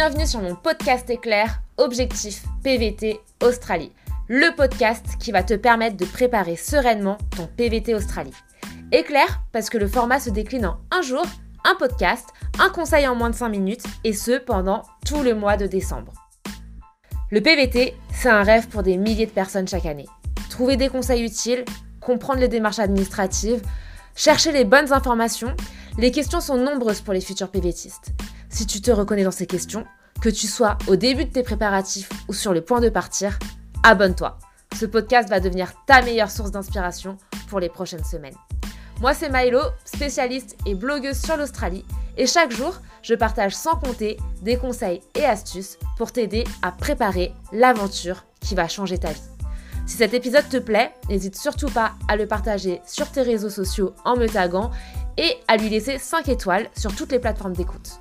Bienvenue sur mon podcast éclair Objectif PVT Australie, le podcast qui va te permettre de préparer sereinement ton PVT Australie. Éclair parce que le format se décline en un jour, un podcast, un conseil en moins de 5 minutes et ce pendant tout le mois de décembre. Le PVT, c'est un rêve pour des milliers de personnes chaque année. Trouver des conseils utiles, comprendre les démarches administratives, chercher les bonnes informations, les questions sont nombreuses pour les futurs PVTistes. Si tu te reconnais dans ces questions, que tu sois au début de tes préparatifs ou sur le point de partir, abonne-toi. Ce podcast va devenir ta meilleure source d'inspiration pour les prochaines semaines. Moi, c'est Milo, spécialiste et blogueuse sur l'Australie, et chaque jour, je partage sans compter des conseils et astuces pour t'aider à préparer l'aventure qui va changer ta vie. Si cet épisode te plaît, n'hésite surtout pas à le partager sur tes réseaux sociaux en me taguant et à lui laisser 5 étoiles sur toutes les plateformes d'écoute.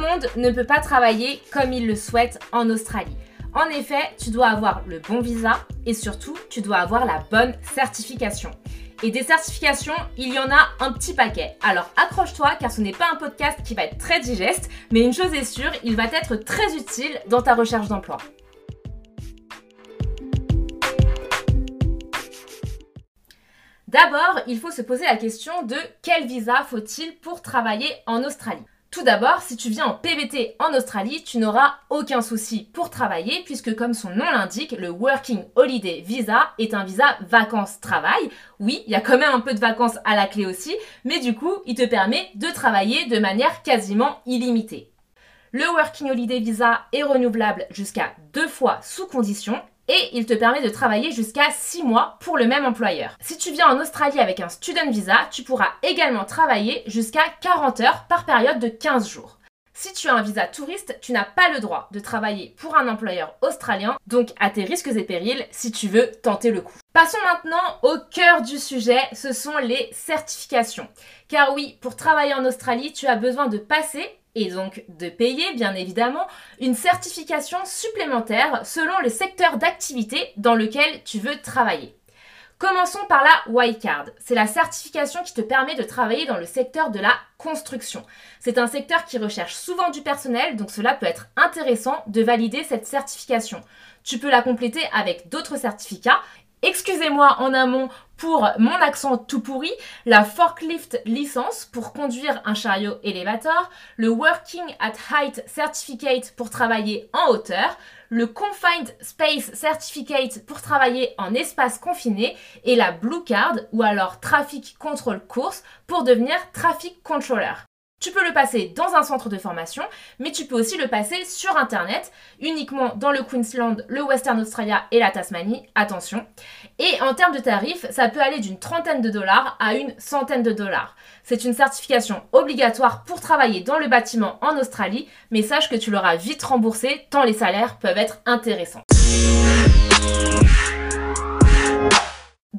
Le monde ne peut pas travailler comme il le souhaite en Australie. En effet, tu dois avoir le bon visa et surtout, tu dois avoir la bonne certification. Et des certifications, il y en a un petit paquet. Alors accroche-toi car ce n'est pas un podcast qui va être très digeste, mais une chose est sûre, il va être très utile dans ta recherche d'emploi. D'abord, il faut se poser la question de quel visa faut-il pour travailler en Australie? Tout d'abord, si tu viens en PVT en Australie, tu n'auras aucun souci pour travailler puisque comme son nom l'indique, le Working Holiday Visa est un visa vacances-travail. Oui, il y a quand même un peu de vacances à la clé aussi, mais du coup, il te permet de travailler de manière quasiment illimitée. Le Working Holiday Visa est renouvelable jusqu'à deux fois sous condition et il te permet de travailler jusqu'à 6 mois pour le même employeur. Si tu viens en Australie avec un student visa, tu pourras également travailler jusqu'à 40 heures par période de 15 jours. Si tu as un visa touriste, tu n'as pas le droit de travailler pour un employeur australien, donc à tes risques et périls si tu veux tenter le coup. Passons maintenant au cœur du sujet, ce sont les certifications. Car oui, pour travailler en Australie, tu as besoin de passer et donc de payer bien évidemment une certification supplémentaire selon le secteur d'activité dans lequel tu veux travailler. Commençons par la Y-Card. C'est la certification qui te permet de travailler dans le secteur de la construction. C'est un secteur qui recherche souvent du personnel, donc cela peut être intéressant de valider cette certification. Tu peux la compléter avec d'autres certificats Excusez-moi en amont pour mon accent tout pourri, la forklift licence pour conduire un chariot élévateur, le Working at Height Certificate pour travailler en hauteur, le Confined Space Certificate pour travailler en espace confiné et la Blue Card ou alors Traffic Control Course pour devenir Traffic Controller. Tu peux le passer dans un centre de formation, mais tu peux aussi le passer sur Internet, uniquement dans le Queensland, le Western Australia et la Tasmanie, attention. Et en termes de tarifs, ça peut aller d'une trentaine de dollars à une centaine de dollars. C'est une certification obligatoire pour travailler dans le bâtiment en Australie, mais sache que tu l'auras vite remboursé tant les salaires peuvent être intéressants.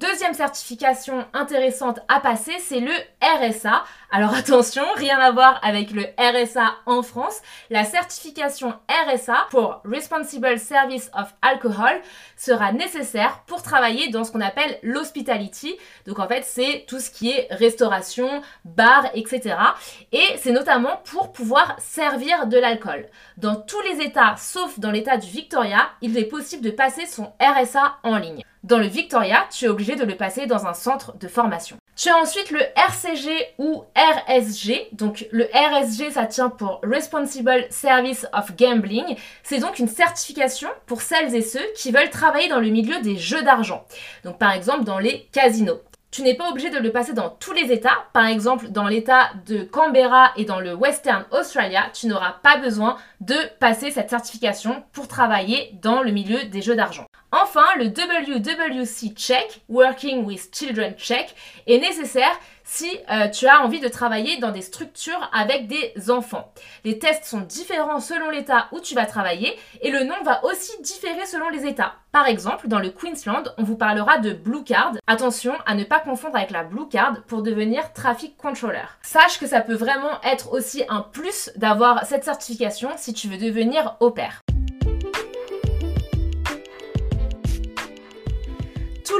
Deuxième certification intéressante à passer, c'est le RSA. Alors attention, rien à voir avec le RSA en France. La certification RSA pour Responsible Service of Alcohol sera nécessaire pour travailler dans ce qu'on appelle l'hospitality. Donc en fait, c'est tout ce qui est restauration, bar, etc. Et c'est notamment pour pouvoir servir de l'alcool. Dans tous les États, sauf dans l'État du Victoria, il est possible de passer son RSA en ligne. Dans le Victoria, tu es obligé de le passer dans un centre de formation. Tu as ensuite le RCG ou RSG. Donc le RSG, ça tient pour Responsible Service of Gambling. C'est donc une certification pour celles et ceux qui veulent travailler dans le milieu des jeux d'argent. Donc par exemple dans les casinos. Tu n'es pas obligé de le passer dans tous les États. Par exemple, dans l'État de Canberra et dans le Western Australia, tu n'auras pas besoin de passer cette certification pour travailler dans le milieu des jeux d'argent. Enfin, le WWC Check, Working with Children Check, est nécessaire si euh, tu as envie de travailler dans des structures avec des enfants. Les tests sont différents selon l'état où tu vas travailler et le nom va aussi différer selon les états. Par exemple, dans le Queensland, on vous parlera de Blue Card. Attention à ne pas confondre avec la Blue Card pour devenir Traffic Controller. Sache que ça peut vraiment être aussi un plus d'avoir cette certification si tu veux devenir au pair.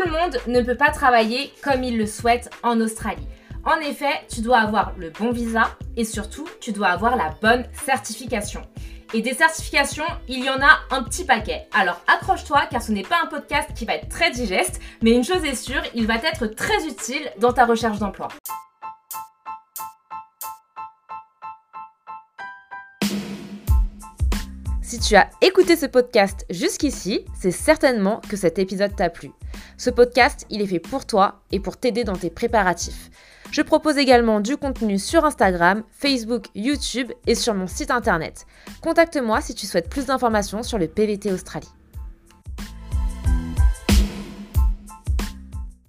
Le monde ne peut pas travailler comme il le souhaite en Australie. En effet, tu dois avoir le bon visa et surtout, tu dois avoir la bonne certification. Et des certifications, il y en a un petit paquet. Alors accroche-toi car ce n'est pas un podcast qui va être très digeste, mais une chose est sûre, il va être très utile dans ta recherche d'emploi. Si tu as écouté ce podcast jusqu'ici, c'est certainement que cet épisode t'a plu. Ce podcast, il est fait pour toi et pour t'aider dans tes préparatifs. Je propose également du contenu sur Instagram, Facebook, YouTube et sur mon site internet. Contacte-moi si tu souhaites plus d'informations sur le PVT Australie.